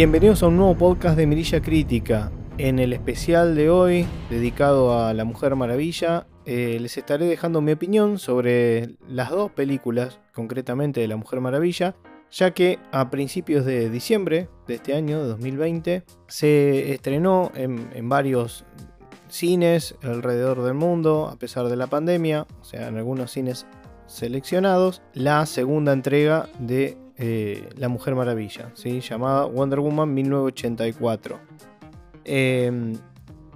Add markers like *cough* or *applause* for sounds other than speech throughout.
Bienvenidos a un nuevo podcast de Mirilla Crítica. En el especial de hoy, dedicado a la Mujer Maravilla, eh, les estaré dejando mi opinión sobre las dos películas, concretamente de la Mujer Maravilla, ya que a principios de diciembre de este año, de 2020, se estrenó en, varios cines alrededor del mundo, a pesar de la pandemia, o sea, en algunos cines seleccionados, la segunda entrega de eh, La Mujer Maravilla, llamada Wonder Woman 1984. Em,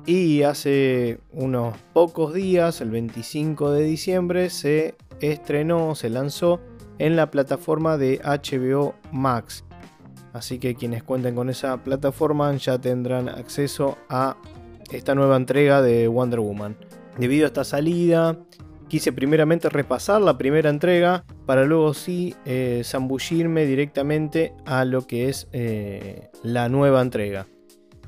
y hace unos pocos días, el 25 de diciembre, se estrenó, se lanzó en la plataforma de HBO Max. Así que quienes cuenten con esa plataforma ya tendrán acceso a esta nueva entrega de Wonder Woman. Debido a esta salida, quise primeramente repasar la primera entrega para luego sí eh, zambullirme directamente a lo que es eh, la nueva entrega.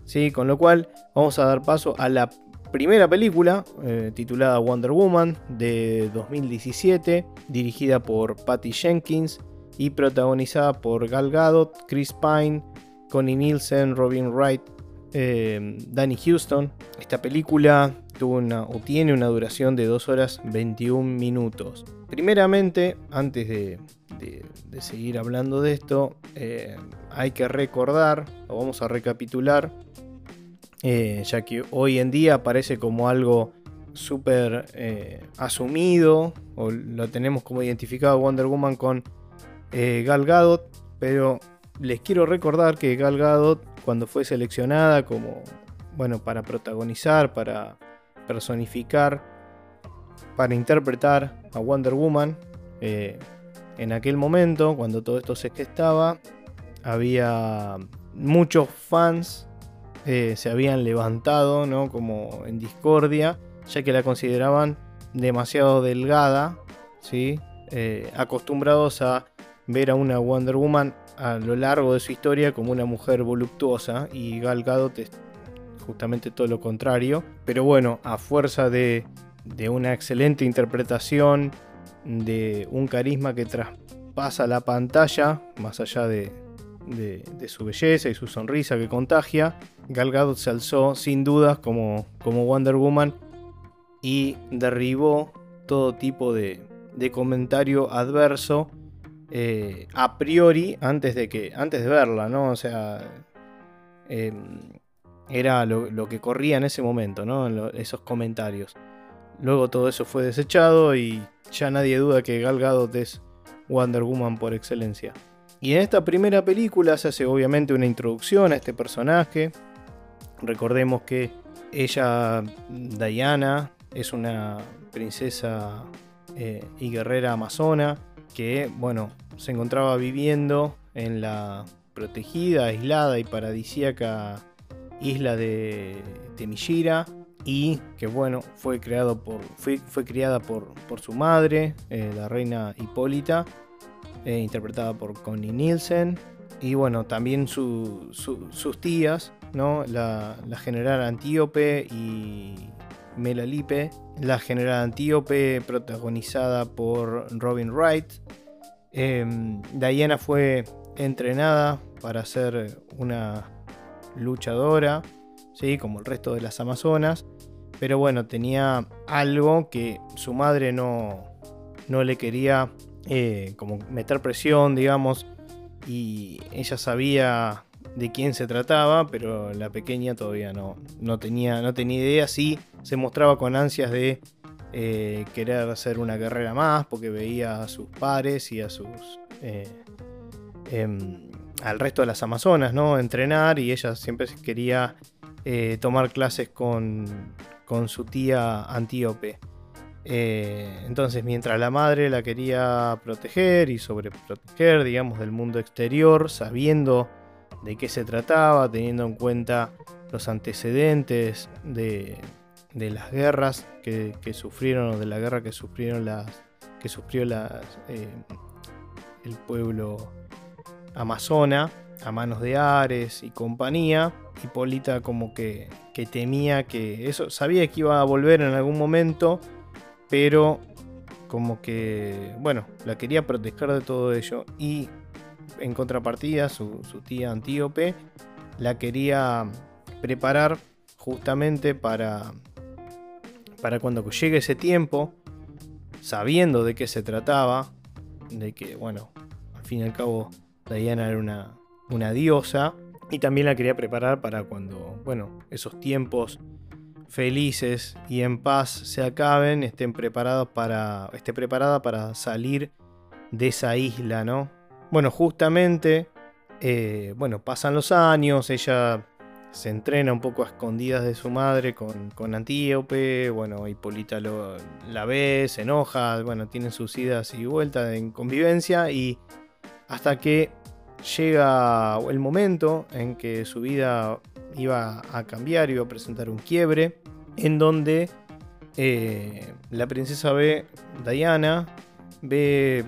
¿Sí? Con lo cual vamos a dar paso a la primera película eh, titulada Wonder Woman de 2017, dirigida por Patty Jenkins y protagonizada por Gal Gadot, Chris Pine, Connie Nielsen, Robin Wright, Danny Houston. Esta película tuvo una, o tiene una duración de 2 horas 21 minutos. Primeramente, antes de, seguir hablando de esto, eh, hay que recordar, o vamos a recapitular, eh, ya que hoy en día parece como algo súper eh, asumido, o lo tenemos como identificado Wonder Woman con Gal Gadot, pero les quiero recordar que Gal Gadot, cuando fue seleccionada como, bueno, para protagonizar, para personificar, para interpretar a Wonder Woman, en aquel momento, cuando todo esto se gestaba, había muchos fans eh, se habían levantado, ¿no? Como en discordia, ya que la consideraban demasiado delgada, ¿sí? Eh, acostumbrados a ver a una Wonder Woman a lo largo de su historia como una mujer voluptuosa y Gal Gadot justamente todo lo contrario. Pero bueno, a fuerza de, de una excelente interpretación, de un carisma que traspasa la pantalla, más allá de, de, su belleza y su sonrisa que contagia, Gal Gadot se alzó sin dudas como, como Wonder Woman y derribó todo tipo de, de comentario adverso eh, a priori antes de que antes de verla, ¿no? O sea, em, era lo, que corría en ese momento, ¿no? esos comentarios. Luego todo eso fue desechado y ya nadie duda que Gal Gadot es Wonder Woman por excelencia. Y en esta primera película se hace obviamente una introducción a este personaje. Recordemos que ella, Diana, es una princesa eh, y guerrera amazona que, bueno, se encontraba viviendo en la protegida, aislada y paradisíaca isla de Temishira y que, bueno, fue, por, fue, criada por, por, su madre, eh, la reina Hipólita, eh, interpretada por Connie Nielsen. Y bueno, también sus tías, ¿no? La, general Antíope y Melalipe. La general Antíope, protagonizada por Robin Wright. Em, Diana fue entrenada para ser una luchadora, ¿sí? como el resto de las Amazonas. Pero bueno, tenía algo que su madre no, no le quería eh, como meter presión, digamos, y ella sabía de quién se trataba, pero la pequeña todavía no, no, tenía, no tenía idea, sí se mostraba con ansias de eh, querer hacer una carrera más, porque veía a sus pares y a sus... Eh, em, al resto de las amazonas, ¿no? Entrenar y ella siempre quería tomar clases con, con su tía Antíope. Eh, entonces, mientras la madre la quería proteger y sobreproteger, digamos, del mundo exterior, sabiendo de qué se trataba, teniendo en cuenta los antecedentes de, las guerras que, sufrieron, o de la guerra que sufrieron las. que sufrió eh, el pueblo amazona a manos de Ares y compañía. Hipólita como que, que temía que eso, sabía que iba a volver en algún momento pero como que, bueno, la quería proteger de todo ello y en contrapartida, su, su tía Antíope la quería preparar justamente para, para cuando llegue ese tiempo, sabiendo de qué se trataba, de que, bueno, al fin y al cabo Diana era una, una diosa, y también la quería preparar para cuando, bueno, esos tiempos felices y en paz se acaben, estén preparados para, esté preparada para salir de esa isla, ¿no? Bueno, justamente, eh, bueno, pasan los años, ella se entrena un poco a escondidas de su madre con, con Antíope, bueno, Hipólita la ve, se enoja, bueno, tienen sus idas y vueltas en convivencia y hasta que llega el momento en que su vida iba a cambiar, iba a presentar un quiebre, en donde eh, la princesa ve, Diana, ve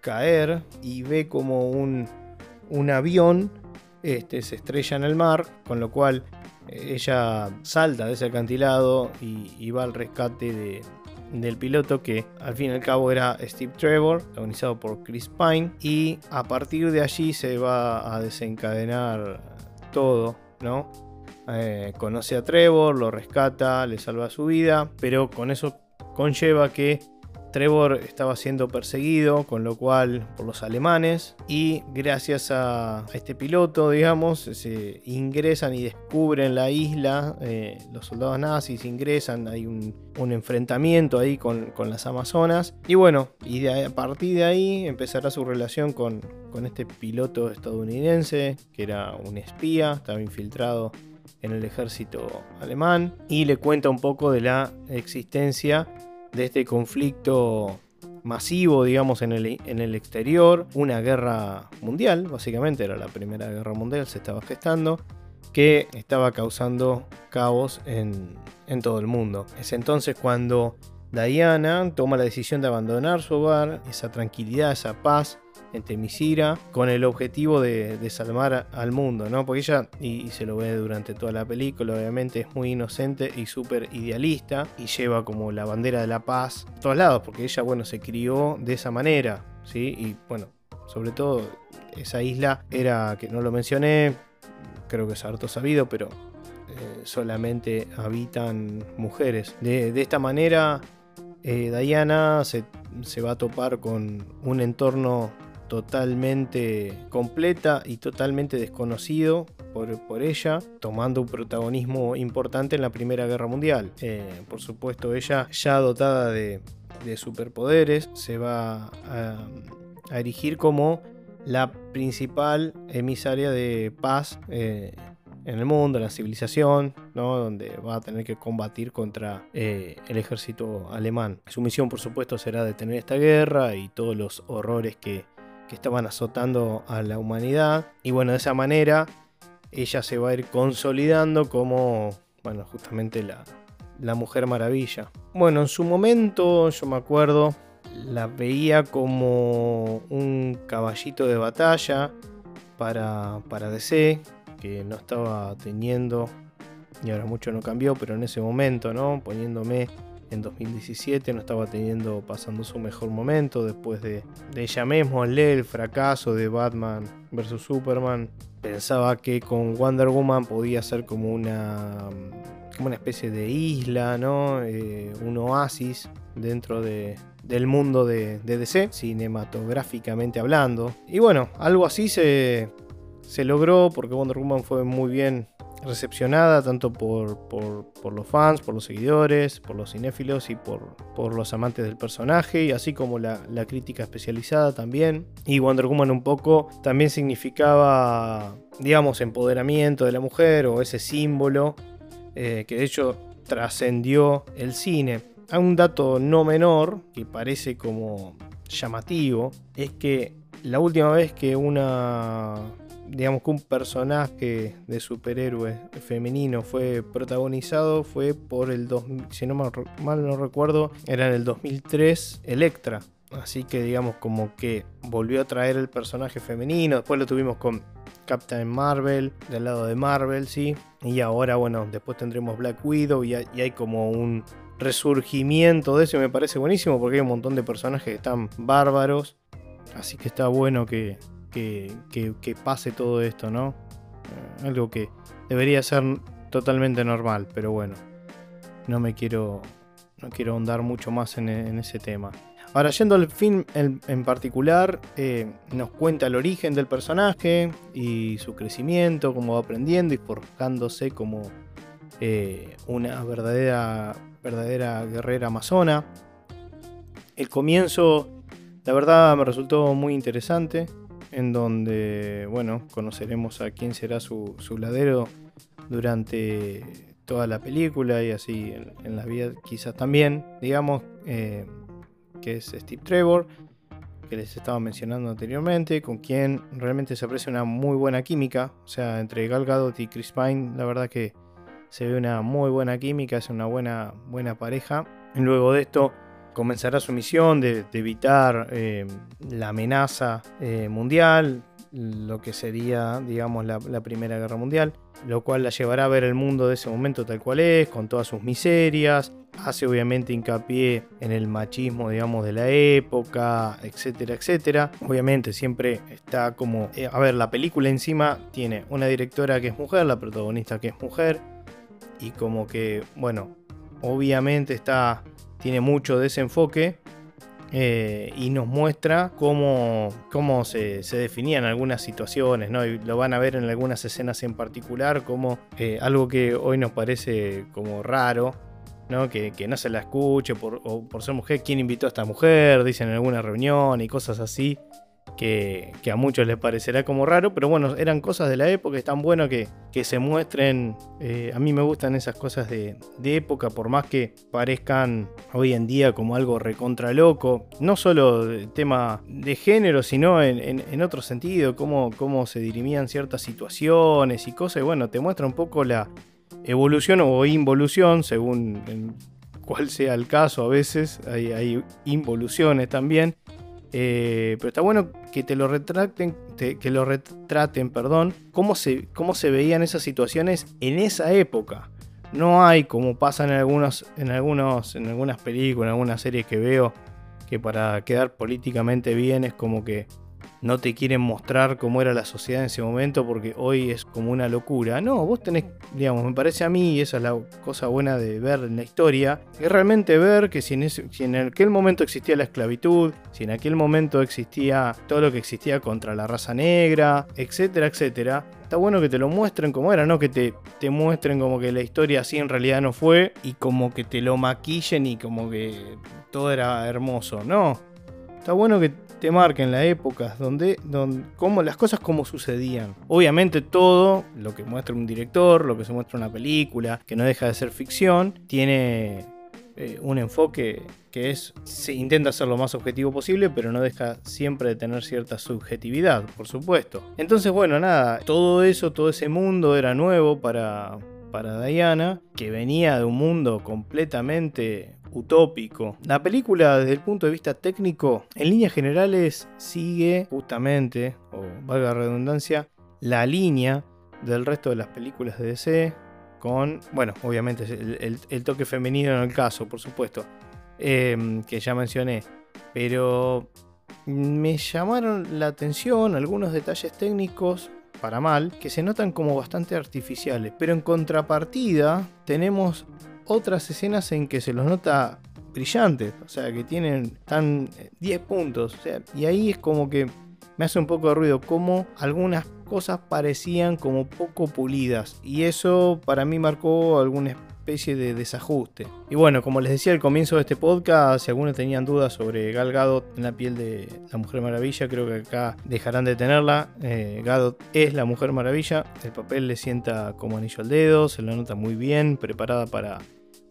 caer y ve como un, un avión este, se estrella en el mar, con lo cual eh, ella salta de ese acantilado y, va al rescate del piloto que al fin y al cabo era Steve Trevor, organizado por Chris Pine, y a partir de allí se va a desencadenar todo, ¿no? Eh, conoce a Trevor, lo rescata, le salva su vida, pero con eso conlleva que Trevor estaba siendo perseguido, con lo cual por los alemanes, y gracias a, este piloto, digamos, se ingresan y descubren la isla, eh, los soldados nazis ingresan, hay un, enfrentamiento ahí con, las Amazonas, y bueno, y a partir de ahí empezará su relación con, con este piloto estadounidense, que era un espía, estaba infiltrado en el ejército alemán, y le cuenta un poco de la existencia de este conflicto masivo, digamos, en el, en el exterior, una guerra mundial, básicamente era la primera guerra mundial, se estaba gestando, que estaba causando caos en, en todo el mundo. Es entonces cuando Diana toma la decisión de abandonar su hogar, esa tranquilidad, esa paz, en Temisira con el objetivo de, salvar al mundo, ¿no? Porque ella, y, se lo ve durante toda la película, obviamente es muy inocente y súper idealista y lleva como la bandera de la paz a todos lados, porque ella, bueno, se crió de esa manera, ¿sí? Y bueno, sobre todo esa isla era, que no lo mencioné, creo que es harto sabido, pero eh, solamente habitan mujeres. De, esta manera, eh, Diana se, se, va a topar con un entorno totalmente completa y totalmente desconocido por, ella, tomando un protagonismo importante en la Primera Guerra Mundial. Eh, por supuesto, ella ya dotada de, superpoderes, se va a, erigir como la principal emisaria de paz eh, en el mundo, en la civilización, ¿no? donde va a tener que combatir contra eh, el ejército alemán. Su misión, por supuesto, será detener esta guerra y todos los horrores que, que estaban azotando a la humanidad. Y bueno, de esa manera ella se va a ir consolidando como, bueno, justamente la, la Mujer Maravilla. Bueno, en su momento, yo me acuerdo, la veía como un caballito de batalla para, para DC, que no estaba teniendo, y ahora mucho no cambió, pero en ese momento, ¿no? Poniéndome en 2017 no estaba teniendo, pasando su mejor momento después de, de llamémosle el fracaso de Batman vs. Superman. Pensaba que con Wonder Woman podía ser como una, como una especie de isla, ¿no? Eh, un oasis dentro de, del mundo de, de, DC, cinematográficamente hablando. Y bueno, algo así se, se logró porque Wonder Woman fue muy bien recepcionada tanto por, los fans, por los seguidores, por los cinéfilos y por, por los amantes del personaje, y así como la, crítica especializada también. Y Wonder Woman un poco también significaba, digamos, empoderamiento de la mujer o ese símbolo eh, que de hecho trascendió el cine. Hay un dato no menor que parece como llamativo, es que la última vez que una digamos que un personaje de superhéroe femenino fue protagonizado fue por el, si no mal, no recuerdo, era en el 2003 Electra. Así que digamos como que volvió a traer el personaje femenino. Después lo tuvimos con Captain Marvel, del lado de Marvel, sí. Y ahora, bueno, después tendremos Black Widow y hay, como un resurgimiento de eso. me parece buenísimo porque hay un montón de personajes que están bárbaros. Así que está bueno que, que, pase todo esto, ¿no? Eh, algo que debería ser totalmente normal, pero bueno, no me quiero, no quiero ahondar mucho más en, ese tema. Ahora, yendo al film en, particular, eh, nos cuenta el origen del personaje y su crecimiento, cómo va aprendiendo y forjándose como eh, una verdadera, verdadera guerrera amazona. El comienzo, la verdad, me resultó muy interesante, en donde, bueno, conoceremos a quién será su, ladero durante toda la película y así en, la vida quizás también, digamos, eh, que es Steve Trevor, que les estaba mencionando anteriormente, con quien realmente se aprecia una muy buena química, o sea, entre Gal Gadot y Chris Pine, la verdad que se ve una muy buena química, es una buena, buena pareja. Luego de esto comenzará su misión de, evitar eh, la amenaza eh, mundial, lo que sería, digamos, la, Primera Guerra Mundial, lo cual la llevará a ver el mundo de ese momento tal cual es, con todas sus miserias, hace obviamente hincapié en el machismo, digamos, de la época, etcétera, etcétera. Obviamente siempre está como, eh, a ver, la película encima tiene una directora que es mujer, la protagonista que es mujer, y como que, bueno, obviamente está, tiene mucho de ese enfoque eh, y nos muestra cómo, cómo se, definían algunas situaciones, ¿no? Y lo van a ver en algunas escenas en particular, como eh, algo que hoy nos parece como raro, ¿no? Que, no se la escuche por, por ser mujer, quién invitó a esta mujer, dicen en alguna reunión y cosas así que, a muchos les parecerá como raro, pero bueno, eran cosas de la época, es tan bueno que, se muestren, eh, a mí me gustan esas cosas de, época, por más que parezcan hoy en día como algo recontra loco, no solo el tema de género, sino en, otro sentido, cómo, cómo se dirimían ciertas situaciones y cosas, y bueno, te muestra un poco la evolución o involución, según cuál sea el caso a veces, hay, hay involuciones también, eh, pero está bueno que te lo retraten, que lo retraten, perdón, cómo se, cómo se veían esas situaciones en esa época. No hay como pasa en algunos, en algunos, en algunas películas, en algunas series que veo, que para quedar políticamente bien es como que no te quieren mostrar cómo era la sociedad en ese momento porque hoy es como una locura. No, vos tenés, digamos, me parece a mí, y esa es la cosa buena de ver en la historia, es realmente ver que si en, si en aquel momento existía la esclavitud, si en aquel momento existía todo lo que existía contra la raza negra, etcétera, etcétera, está bueno que te lo muestren como era, no que te muestren como que la historia así en realidad no fue y como que te lo maquillen y como que todo era hermoso. No, está bueno que te marquen la época donde, donde como, las cosas como sucedían. Obviamente todo lo que muestra un director, lo que se muestra una película, que no deja de ser ficción, tiene eh, un enfoque que es, se intenta ser lo más objetivo posible, pero no deja siempre de tener cierta subjetividad, por supuesto. Entonces, bueno, nada, todo eso, todo ese mundo era nuevo para, para Diana, que venía de un mundo completamente utópico. La película desde el punto de vista técnico, en líneas generales, sigue justamente, o valga la redundancia, la línea del resto de las películas de DC, con, bueno, obviamente el, toque femenino en el caso, por supuesto, em, que ya mencioné, pero me llamaron la atención algunos detalles técnicos para mal, que se notan como bastante artificiales. Pero en contrapartida tenemos otras escenas en que se los nota brillantes, o sea, que tienen tan 10 puntos, y ahí es como que me hace un poco de ruido, como algunas cosas parecían como poco pulidas, y eso para mí marcó alguna especie de desajuste. Y bueno, como les decía al comienzo de este podcast, si algunos tenían dudas sobre Gal Gadot en la piel de la Mujer Maravilla, creo que acá dejarán de tenerla. Eh, Gadot es la Mujer Maravilla, el papel le sienta como anillo al dedo, se lo nota muy bien, preparada para,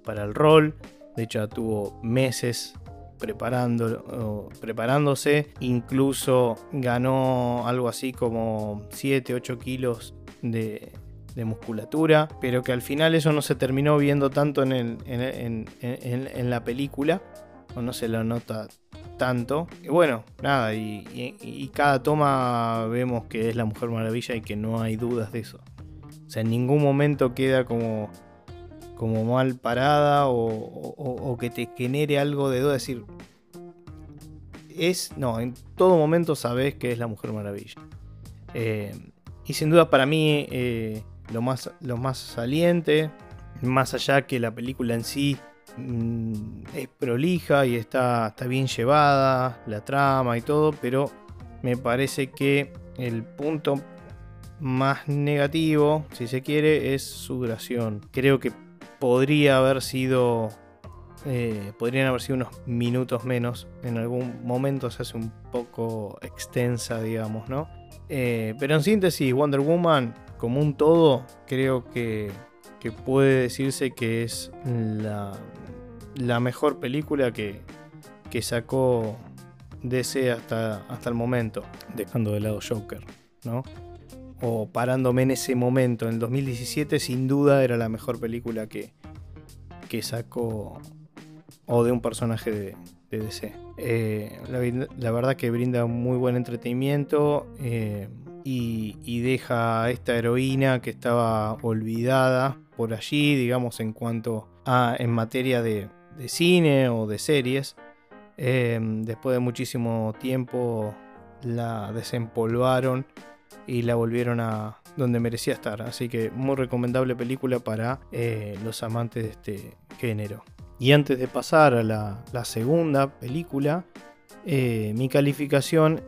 para el rol. De hecho, tuvo meses preparando, preparándose. Incluso ganó algo así como 7, 8 kilos de, de musculatura, pero que al final eso no se terminó viendo tanto en, en, la película, o no se lo nota tanto. Y bueno, nada, y, cada toma vemos que es la Mujer Maravilla y que no hay dudas de eso. O sea, en ningún momento queda como, como mal parada o, que te genere algo de duda, decir, es, no, en todo momento sabes que es la Mujer Maravilla. Eh, y sin duda para mí eh, lo, más, lo más saliente, más allá que la película en sí mm, es prolija y está, está bien llevada, la trama y todo, pero me parece que el punto más negativo, si se quiere, es su duración. Creo que podría haber sido eh, podrían haber sido unos minutos menos. En algún momento se hace un poco extensa, digamos, ¿no? Eh, pero en síntesis, Wonder Woman, como un todo, creo que, puede decirse que es la, la mejor película que, que sacó DC hasta, hasta el momento, dejando de lado Joker, ¿no? O parándome en ese momento, en el 2017, sin duda era la mejor película que, que sacó o de un personaje de, DC. Eh, la, verdad que brinda muy buen entretenimiento eh, y, deja a esta heroína que estaba olvidada por allí, digamos, en cuanto a en materia de, cine o de series. Eh, después de muchísimo tiempo la desempolvaron y la volvieron a donde merecía estar. Así que muy recomendable película para los amantes de este género. Y antes de pasar a la, segunda película, eh, mi calificación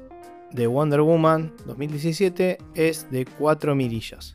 de Wonder Woman 2017 es de 4 mirillas.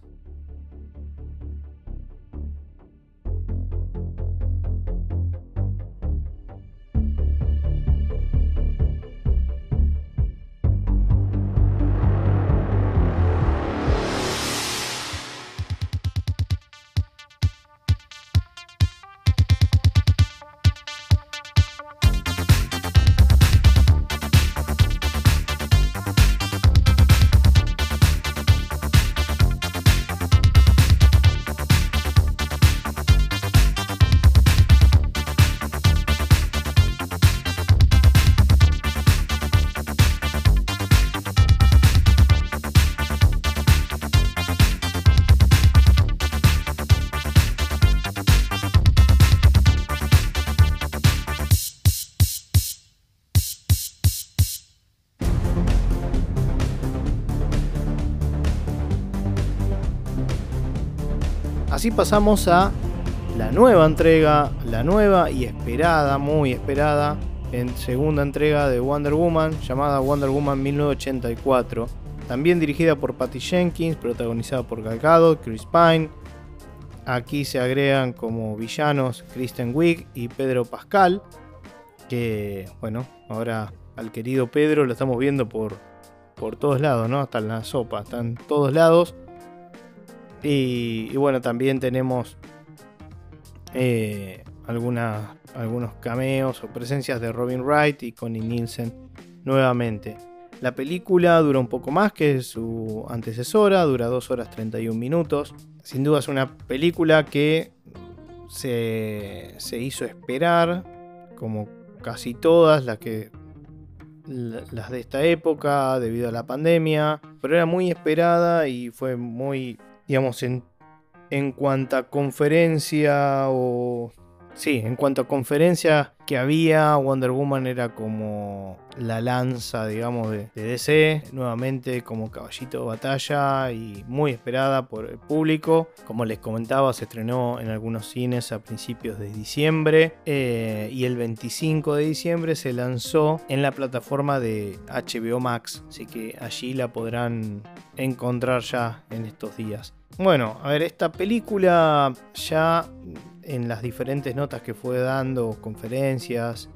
Así pasamos a la nueva entrega, la nueva y esperada, muy esperada, en segunda entrega de Wonder Woman, llamada Wonder Woman 1984. También dirigida por Patty Jenkins, protagonizada por Gal Gadot, Chris Pine. Aquí se agregan como villanos Kristen Wiig y Pedro Pascal. Que, bueno, ahora al querido Pedro lo estamos viendo por, por todos lados, ¿no? Hasta en la sopa, están todos lados. Y, bueno, también tenemos eh, algunos cameos o presencias de Robin Wright y Connie Nielsen nuevamente. La película dura un poco más que su antecesora, dura 2 horas 31 minutos. Sin duda es una película que se, se hizo esperar, como casi todas las que las de esta época debido a la pandemia, pero era muy esperada y fue muy digamos, en, en cuanto a conferencia o... Sí, en cuanto a conferencia que había, Wonder Woman era como la lanza, digamos, de, DC, nuevamente como caballito de batalla y muy esperada por el público. Como les comentaba, se estrenó en algunos cines a principios de diciembre eh, y el 25 de diciembre se lanzó en la plataforma de HBO Max, así que allí la podrán encontrar ya en estos días. Bueno, a ver, esta película ya en las diferentes notas que fue dando, conferencias,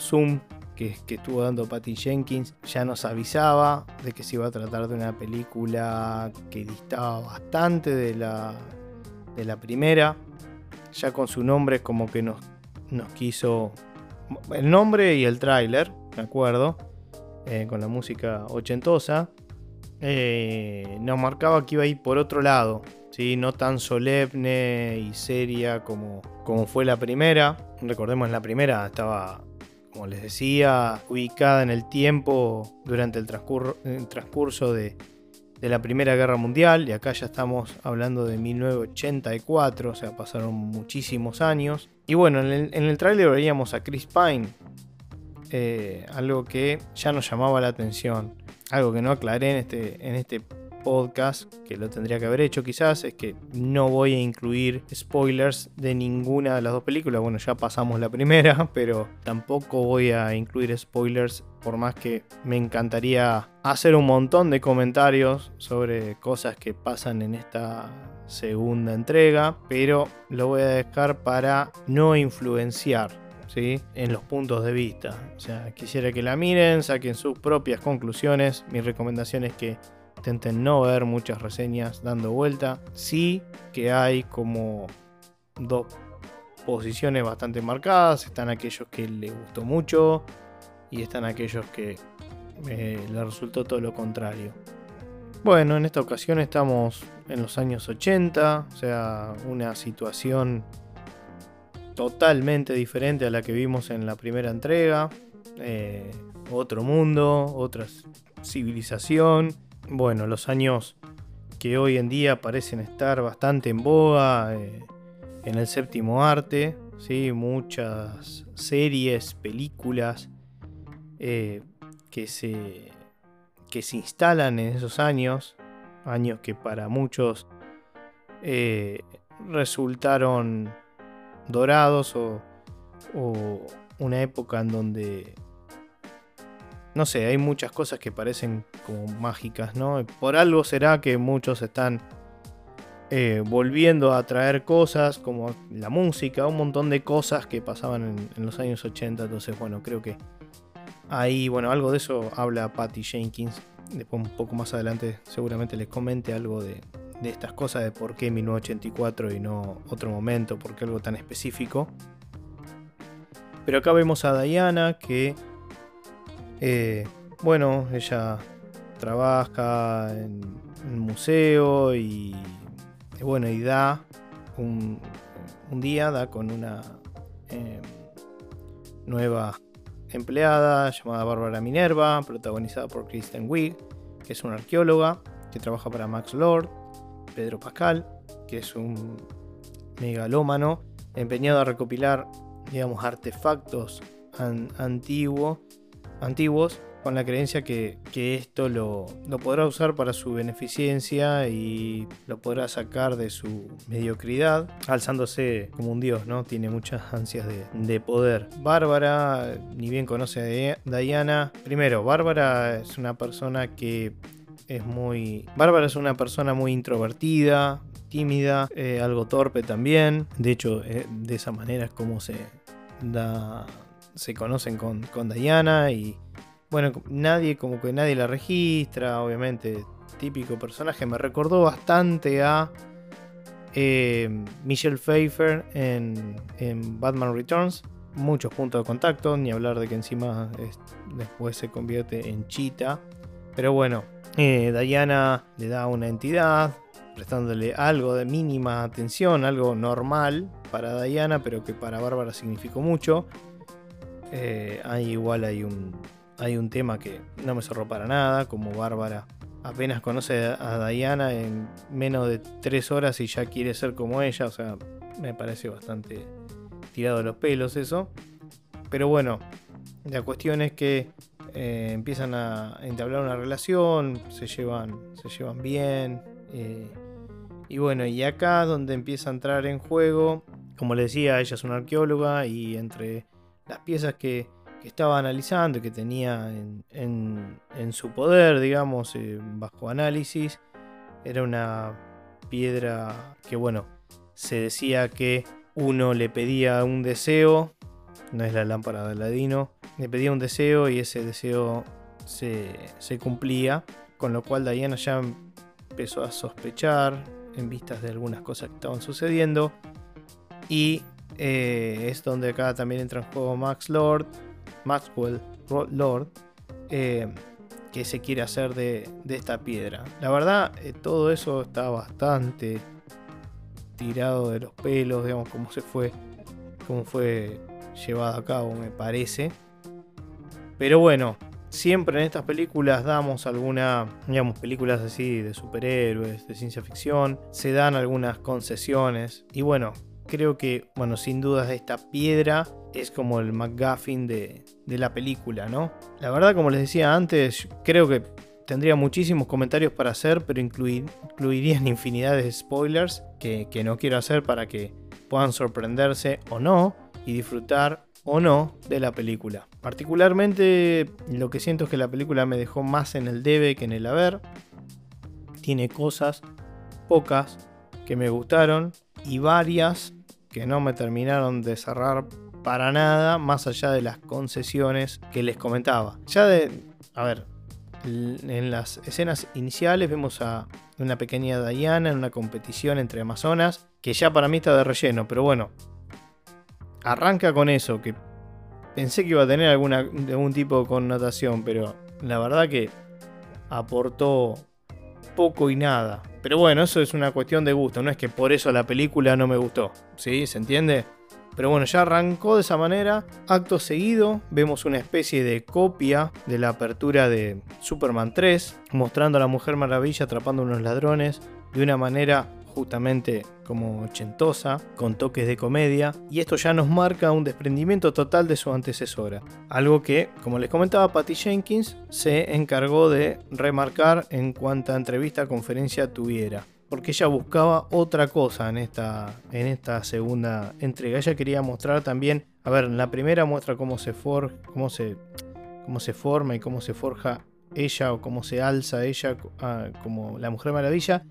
Zoom que, estuvo dando Patty Jenkins, ya nos avisaba de que se iba a tratar de una película que distaba bastante de la, de la primera. Ya con su nombre como que nos, nos quiso... El nombre y el tráiler, me acuerdo, eh, con la música ochentosa. Eh, nos marcaba que iba a ir por otro lado, ¿sí? no tan solemne y seria como, como fue la primera. Recordemos, la primera estaba, como les decía, ubicada en el tiempo durante el, transcurso de, la Primera Guerra Mundial, y acá ya estamos hablando de 1984, o sea, pasaron muchísimos años. Y bueno, en el, en tráiler veíamos a Chris Pine eh, algo que ya nos llamaba la atención, algo que no aclaré en este, en este podcast, que lo tendría que haber hecho quizás, es que no voy a incluir spoilers de ninguna de las dos películas. Bueno, ya pasamos la primera, *laughs* pero tampoco voy a incluir spoilers, por más que me encantaría hacer un montón de comentarios sobre cosas que pasan en esta segunda entrega, pero lo voy a dejar para no influenciar ¿Sí? en los puntos de vista. O sea, quisiera que la miren, saquen sus propias conclusiones. Mi recomendación es que intenten no ver muchas reseñas dando vuelta. Sí que hay como dos posiciones bastante marcadas. Están aquellos que les gustó mucho y están aquellos que eh, les resultó todo lo contrario. Bueno, en esta ocasión estamos en los años 80, o sea, una situación totalmente diferente a la que vimos en la primera entrega. Eh, otro mundo, otra civilización, bueno, los años que hoy en día parecen estar bastante en boga eh, en el séptimo arte, ¿sí? muchas series, películas eh, que, se, que se instalan en esos años, años que para muchos eh, resultaron dorados o, o una época en donde no sé, hay muchas cosas que parecen como mágicas, ¿no? Por algo será que muchos están eh, volviendo a traer cosas como la música, un montón de cosas que pasaban en, los años 80. Entonces, bueno, creo que ahí, bueno, algo de eso habla Patty Jenkins. Después, un poco más adelante, seguramente les comente algo de, de estas cosas, de por qué 1984 y no otro momento, por qué algo tan específico. Pero acá vemos a Diana que eh, bueno, ella trabaja en un museo y, bueno, y da un, día, da con una em, nueva empleada llamada Bárbara Minerva, protagonizada por Kristen Wiig, que es una arqueóloga que trabaja para Max Lord, Pedro Pascal, que es un megalómano empeñado a recopilar, digamos, artefactos antiguos antiguos con la creencia que, esto lo, podrá usar para su beneficencia y lo podrá sacar de su mediocridad, alzándose como un dios, ¿no? Tiene muchas ansias de, poder. Bárbara, ni bien conoce a Diana. Primero, Bárbara es una persona que es muy... Bárbara es una persona muy introvertida, tímida, eh, algo torpe también. De hecho, eh, de esa manera es como se da se conocen con, con Diana y bueno, nadie, como que nadie la registra, obviamente, típico personaje. Me recordó bastante a eh, Michelle Pfeiffer en, Batman Returns. Muchos puntos de contacto, ni hablar de que encima después se convierte en Chita. Pero bueno, eh, Diana le da una entidad, prestándole algo de mínima atención, algo normal para Diana, pero que para Bárbara significó mucho. Eh, hay igual hay un, hay un tema que no me cerró para nada, como Bárbara apenas conoce a Diana en menos de tres horas y ya quiere ser como ella, o sea, me parece bastante tirado los pelos eso. Pero bueno, la cuestión es que eh, empiezan a entablar una relación, se llevan, se llevan bien. Eh, y bueno, y acá donde empieza a entrar en juego, como le decía, ella es una arqueóloga y entre las piezas que, estaba analizando que tenía en, su poder, digamos, eh, bajo análisis, era una piedra que, bueno, se decía que uno le pedía un deseo, no es la lámpara de Aladino, le pedía un deseo y ese deseo se, se cumplía, con lo cual Diana ya empezó a sospechar en vistas de algunas cosas que estaban sucediendo y eh, es donde acá también entra en juego Max Lord, Maxwell Lord, eh, que se quiere hacer de, esta piedra. La verdad, eh, todo eso está bastante tirado de los pelos, digamos, cómo se fue, cómo fue llevado a cabo, me parece. Pero bueno, siempre en estas películas damos alguna, digamos, películas así de superhéroes, de ciencia ficción, se dan algunas concesiones. Y bueno, creo que, bueno, sin dudas esta piedra es como el McGuffin de, de la película, ¿no? La verdad, como les decía antes, creo que tendría muchísimos comentarios para hacer, pero incluir, incluirían infinidad de spoilers que, que no quiero hacer para que puedan sorprenderse o no y disfrutar o no de la película. Particularmente lo que siento es que la película me dejó más en el debe que en el haber. Tiene cosas, pocas, que me gustaron y varias que no me terminaron de cerrar para nada, más allá de las concesiones que les comentaba. Ya de, a ver, en las escenas iniciales vemos a una pequeña Diana en una competición entre amazonas, que ya para mí está de relleno, pero bueno, arranca con eso, que pensé que iba a tener alguna, algún tipo de connotación, pero la verdad que aportó poco y nada. Pero bueno, eso es una cuestión de gusto, no es que por eso la película no me gustó, ¿sí? ¿Se entiende? Pero bueno, ya arrancó de esa manera. Acto seguido, vemos una especie de copia de la apertura de Superman 3, mostrando a la Mujer Maravilla atrapando a unos ladrones de una manera justamente como ochentosa, con toques de comedia, y esto ya nos marca un desprendimiento total de su antecesora. Algo que, como les comentaba, Patty Jenkins se encargó de remarcar en cuanta entrevista conferencia tuviera. Porque ella buscaba otra cosa en esta, en esta segunda entrega. Ella quería mostrar también. A ver, en la primera muestra cómo se, for, cómo se, cómo se forma y cómo se forja ella o cómo se alza ella ah, como la Mujer Maravilla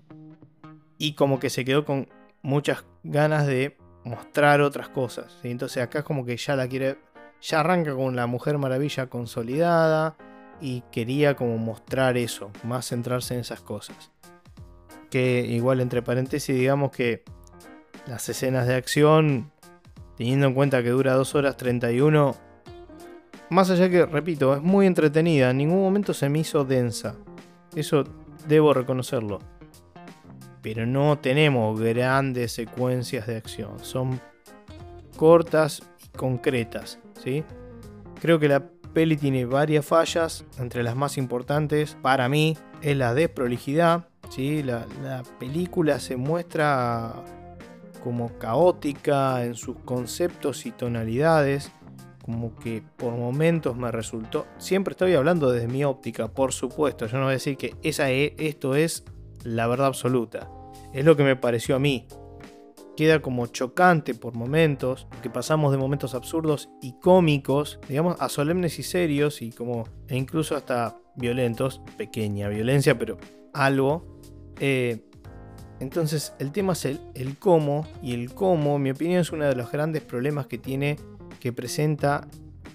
y como que se quedó con muchas ganas de mostrar otras cosas. Entonces acá es como que ya la quiere, ya arranca con la Mujer Maravilla consolidada y quería como mostrar eso, más centrarse en esas cosas. Que igual entre paréntesis digamos que las escenas de acción, teniendo en cuenta que dura 2 horas 31, más allá que, repito, es muy entretenida, en ningún momento se me hizo densa. Eso debo reconocerlo pero no tenemos grandes secuencias de acción. Son cortas y concretas. ¿sí? Creo que la peli tiene varias fallas, entre las más importantes para mí es la desprolijidad. ¿sí? La, la película se muestra como caótica en sus conceptos y tonalidades, como que por momentos me resultó, siempre estoy hablando desde mi óptica, por supuesto, yo no voy a decir que esa e, esto es la verdad absoluta. Es lo que me pareció a mí. Queda como chocante por momentos, que pasamos de momentos absurdos y cómicos, digamos, a solemnes y serios y como, e incluso hasta violentos, pequeña violencia, pero algo. Eh, entonces el tema es el, el cómo, y el cómo, en mi opinión, es uno de los grandes problemas que tiene, que presenta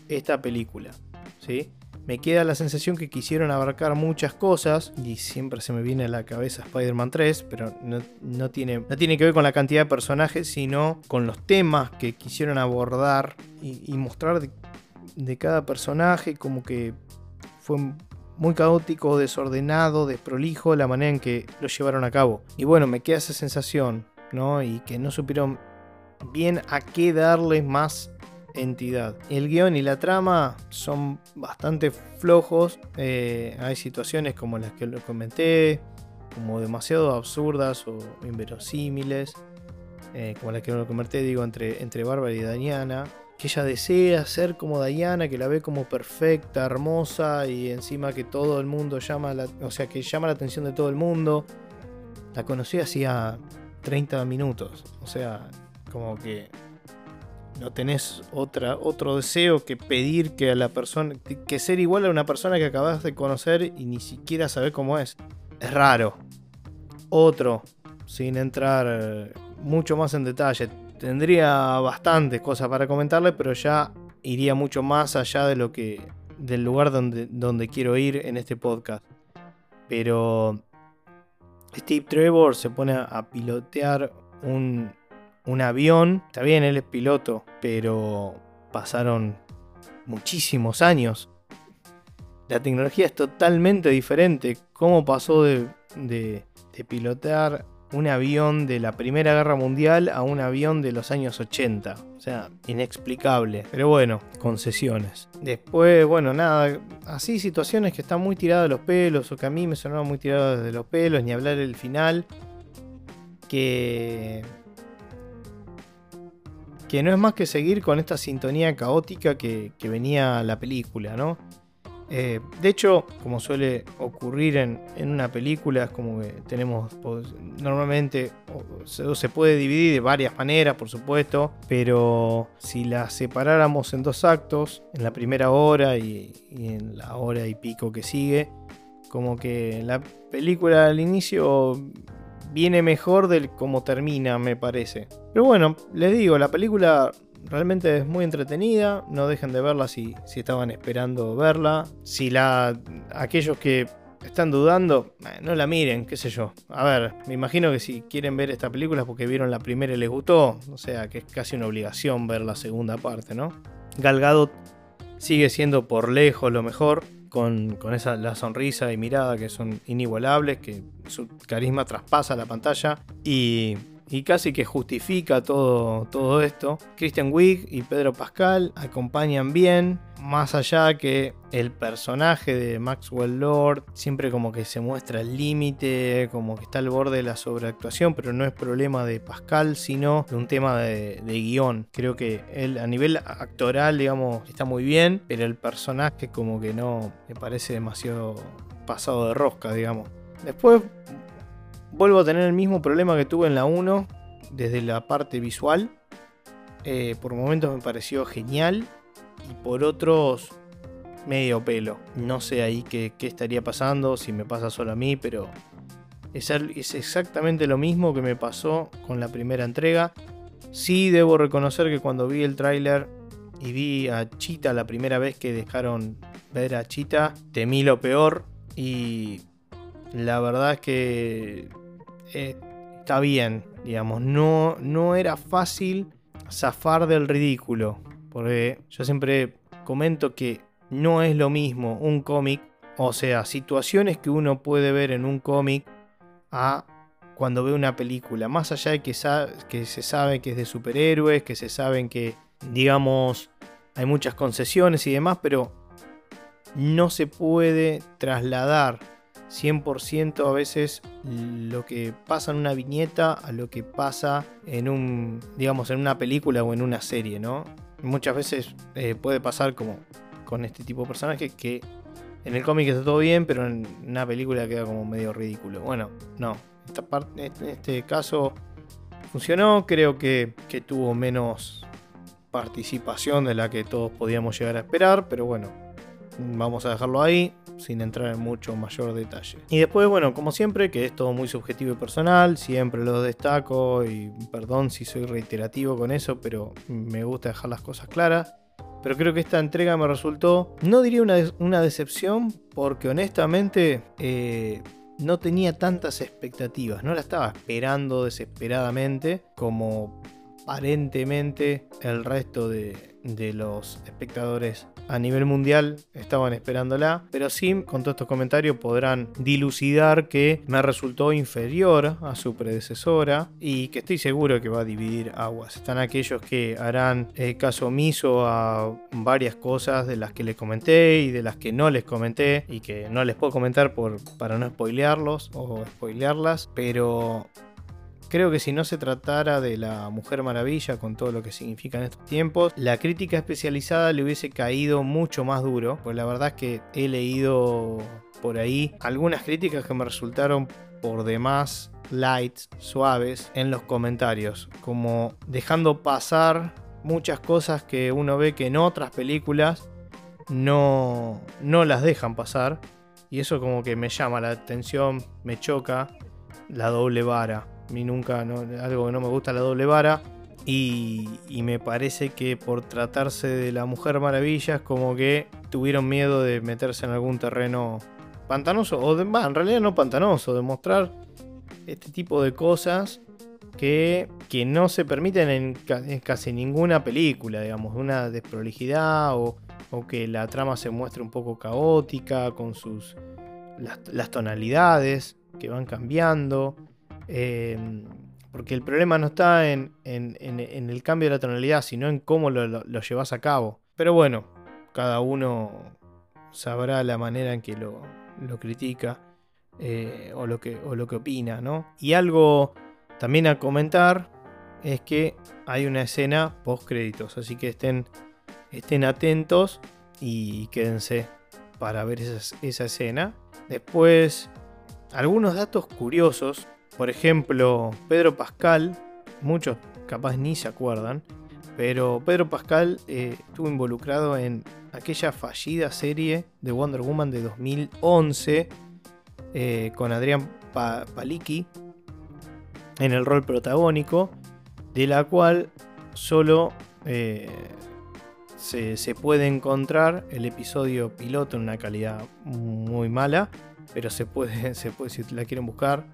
esta película. ¿sí? Me queda la sensación que quisieron abarcar muchas cosas y siempre se me viene a la cabeza Spider-Man 3, pero no, tiene, no tiene que ver con la cantidad de personajes, sino con los temas que quisieron abordar y, mostrar de, cada personaje, como que fue muy caótico, desordenado, desprolijo la manera en que lo llevaron a cabo. Y bueno, me queda esa sensación, ¿no? Y que no supieron bien a qué darle más entidad. El guion y la trama son bastante flojos. Eh, hay situaciones como las que lo comenté, como demasiado absurdas o inverosímiles. Eh, como las que lo comenté, digo, entre, entre Bárbara y Diana. Que ella desea ser como Diana, que la ve como perfecta, hermosa y encima que todo el mundo llama la, o sea, que llama la atención de todo el mundo. La conocí hacía 30 minutos, o sea, como que no tenés otra, otro deseo que pedir que a la persona, que ser igual a una persona que acabas de conocer y ni siquiera sabes cómo es. Es raro. Otro, sin entrar mucho más en detalle. Tendría bastantes cosas para comentarle, pero ya iría mucho más allá de lo que. del lugar donde, donde quiero ir en este podcast. Pero. Steve Trevor se pone a pilotear un, un avión. Está bien, él es piloto, pero pasaron muchísimos años. La tecnología es totalmente diferente. ¿Cómo pasó de, de, pilotear un avión de la Primera Guerra Mundial a un avión de los años 80? O sea, inexplicable. Pero bueno, concesiones. Después, bueno, nada, así situaciones que están muy tiradas de los pelos o que a mí me sonaron muy tiradas de los pelos, ni hablar del final. Que que no es más que seguir con esta sintonía caótica que, que venía la película, ¿no? Eh, de hecho, como suele ocurrir en, una película, es como que tenemos pues, normalmente se, puede dividir de varias maneras, por supuesto, pero si la separáramos en dos actos, en la primera hora y, en la hora y pico que sigue, como que la película al inicio viene mejor del cómo termina, me parece. Pero bueno, les digo, la película Realmente es muy entretenida, no dejen de verla si, si estaban esperando verla. Si la aquellos que están dudando, eh, no la miren, qué sé yo. A ver, me imagino que si quieren ver esta película es porque vieron la primera y les gustó. O sea, que es casi una obligación ver la segunda parte, ¿no? Gal sigue siendo por lejos lo mejor. Con, con, esa la sonrisa y mirada que son inigualables, que su carisma traspasa la pantalla. Y y casi que justifica todo, todo esto. Christian Wiig y Pedro Pascal acompañan bien, más allá que el personaje de Maxwell Lord siempre como que se muestra el límite, como que está al borde de la sobreactuación, pero no es problema de Pascal, sino de un tema de, de guion. Creo que él a nivel actoral, digamos, está muy bien, pero el personaje como que no me parece demasiado pasado de rosca, digamos. Después vuelvo a tener el mismo problema que tuve en la 1 desde la parte visual. Eh, por momentos me pareció genial y por otros medio pelo. No sé ahí qué, estaría pasando, si me pasa solo a mí, pero es, es, exactamente lo mismo que me pasó con la primera entrega. Sí debo reconocer que cuando vi el tráiler y vi a Chita la primera vez que dejaron ver a Chita, temí lo peor y la verdad es que eh, está bien, digamos, no, no era fácil zafar del ridículo, porque yo siempre comento que no es lo mismo un cómic, o sea, situaciones que uno puede ver en un cómic a cuando ve una película, más allá de que, que se sabe que es de superhéroes, que se saben que, digamos, hay muchas concesiones y demás, pero no se puede trasladar 100% a veces lo que pasa en una viñeta a lo que pasa en un, digamos, en una película o en una serie, ¿no? Muchas veces eh, puede pasar como con este tipo de personajes que en el cómic está todo bien, pero en una película queda como medio ridículo. Bueno, no. Esta parte, en este caso funcionó, creo que, que tuvo menos participación de la que todos podíamos llegar a esperar, pero bueno, vamos a dejarlo ahí sin entrar en mucho mayor detalle. Y después, bueno, como siempre, que es todo muy subjetivo y personal, siempre lo destaco y perdón si soy reiterativo con eso, pero me gusta dejar las cosas claras. Pero creo que esta entrega me resultó, no diría una, decepción, porque honestamente eh, no tenía tantas expectativas, no la estaba esperando desesperadamente como aparentemente el resto de, de los espectadores a nivel mundial estaban esperándola, pero sí, con todos estos comentarios podrán dilucidar que me resultó inferior a su predecesora y que estoy seguro que va a dividir aguas. Están aquellos que harán eh, caso omiso a varias cosas de las que les comenté y de las que no les comenté y que no les puedo comentar por, para no spoilearlos o spoilearlas, pero Creo que si no se tratara de la Mujer Maravilla con todo lo que significa en estos tiempos, la crítica especializada le hubiese caído mucho más duro. Pues la verdad es que he leído por ahí algunas críticas que me resultaron por demás light, suaves en los comentarios, como dejando pasar muchas cosas que uno ve que en otras películas no, no las dejan pasar. Y eso como que me llama la atención, me choca la doble vara. Mí nunca, algo que no me gusta la doble vara. Y, me parece que por tratarse de la Mujer Maravilla es como que tuvieron miedo de meterse en algún terreno pantanoso. O de, en realidad no pantanoso, de mostrar este tipo de cosas que, que no se permiten en, casi ninguna película, digamos, una desprolijidad o, o, que la trama se muestre un poco caótica con sus las tonalidades que van cambiando. Em, porque el problema no está en, el cambio de la tonalidad, sino en cómo lo, llevas a cabo. Pero bueno, cada uno sabrá la manera en que lo, critica eh, o, lo que, opina, ¿no? Y algo también a comentar, es que hay una escena post créditos, así que estén, estén atentos y quédense para ver esa, escena. Después, algunos datos curiosos, por ejemplo, Pedro Pascal, muchos capaz ni se acuerdan, pero Pedro Pascal eh, estuvo involucrado en aquella fallida serie de Wonder Woman de 2011 eh, con Adrián Paliki en el rol protagónico, de la cual solo eh, se, puede encontrar el episodio piloto en una calidad muy mala, pero se puede, *laughs* se puede si la quieren buscar,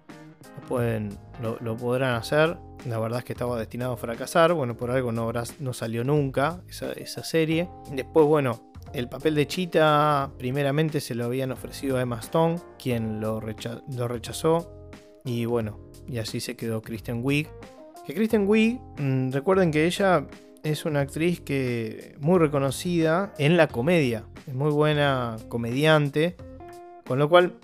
lo, pueden, lo, podrán hacer. La verdad es que estaba destinado a fracasar, bueno, por algo no, no salió nunca esa, esa serie. Después, bueno, el papel de Chita primeramente se lo habían ofrecido a Emma Stone, quien lo, rechazó. Y bueno, y así se quedó Kristen Wiig. Que Kristen Wiig, mm, recuerden que ella es una actriz que muy reconocida en la comedia. Es muy buena comediante. Con lo cual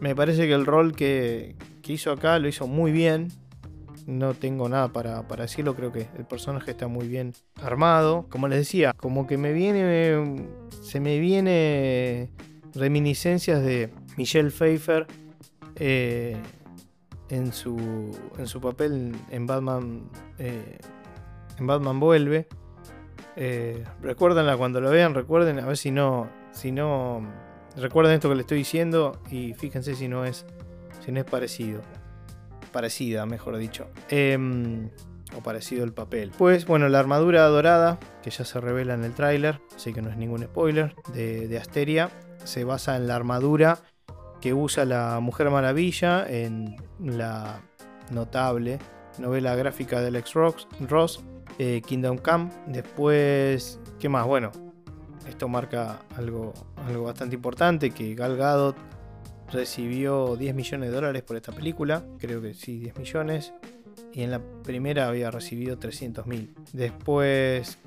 me parece que el rol que, hizo acá lo hizo muy bien no tengo nada para, decirlo, creo que el personaje está muy bien armado. Como les decía, como que me viene, se me viene reminiscencias de Michelle Pfeiffer eh, en, su, en su papel en Batman, eh, en Batman Vuelve. Eh, recuérdenla cuando lo vean, recuerden, a ver si no, si no, recuerden esto que les estoy diciendo y fíjense si no es, si no es parecido parecida, mejor dicho. Em, o parecido el papel. Pues bueno, la armadura dorada, que ya se revela en el tráiler, así que no es ningún spoiler, de, Asteria, se basa en la armadura que usa la Mujer Maravilla en la notable novela gráfica del ex Ross, eh, Kingdom Come. Después, ¿qué más? Bueno, esto marca algo, algo bastante importante, que Gal Gadot recibió 10 millones de dólares por esta película, creo que sí, 10 millones, y en la primera había recibido 300 mil. Después,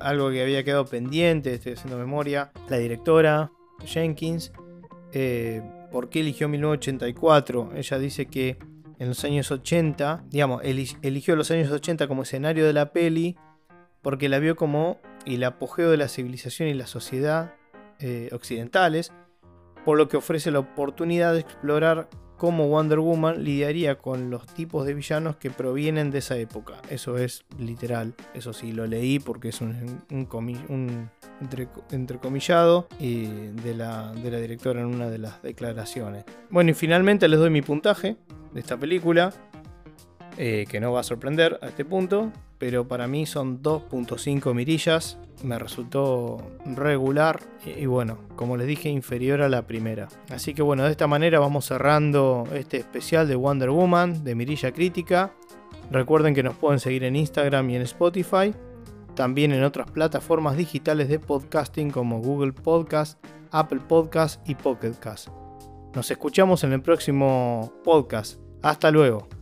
algo que había quedado pendiente, estoy haciendo memoria, la directora Jenkins, eh, ¿por qué eligió 1984? Ella dice que en los años 80, digamos, eligió los años 80 como escenario de la peli porque la vio como el apogeo de la civilización y la sociedad eh, occidentales por lo que ofrece la oportunidad de explorar cómo Wonder Woman lidiaría con los tipos de villanos que provienen de esa época. Eso es literal, eso sí lo leí porque es un, entrecomillado la, de la directora en una de las declaraciones. Bueno, y finalmente les doy mi puntaje de esta película, eh, que no va a sorprender a este punto, pero para mí son 2.5 mirillas me resultó regular y, bueno, como les dije, inferior a la primera. Así que bueno, de esta manera vamos cerrando este especial de Wonder Woman de Mirilla Crítica. Recuerden que nos pueden seguir en Instagram y en Spotify, también en otras plataformas digitales de podcasting como Google Podcast, Apple Podcast y Pocket Cast. Nos escuchamos en el próximo podcast. Hasta luego.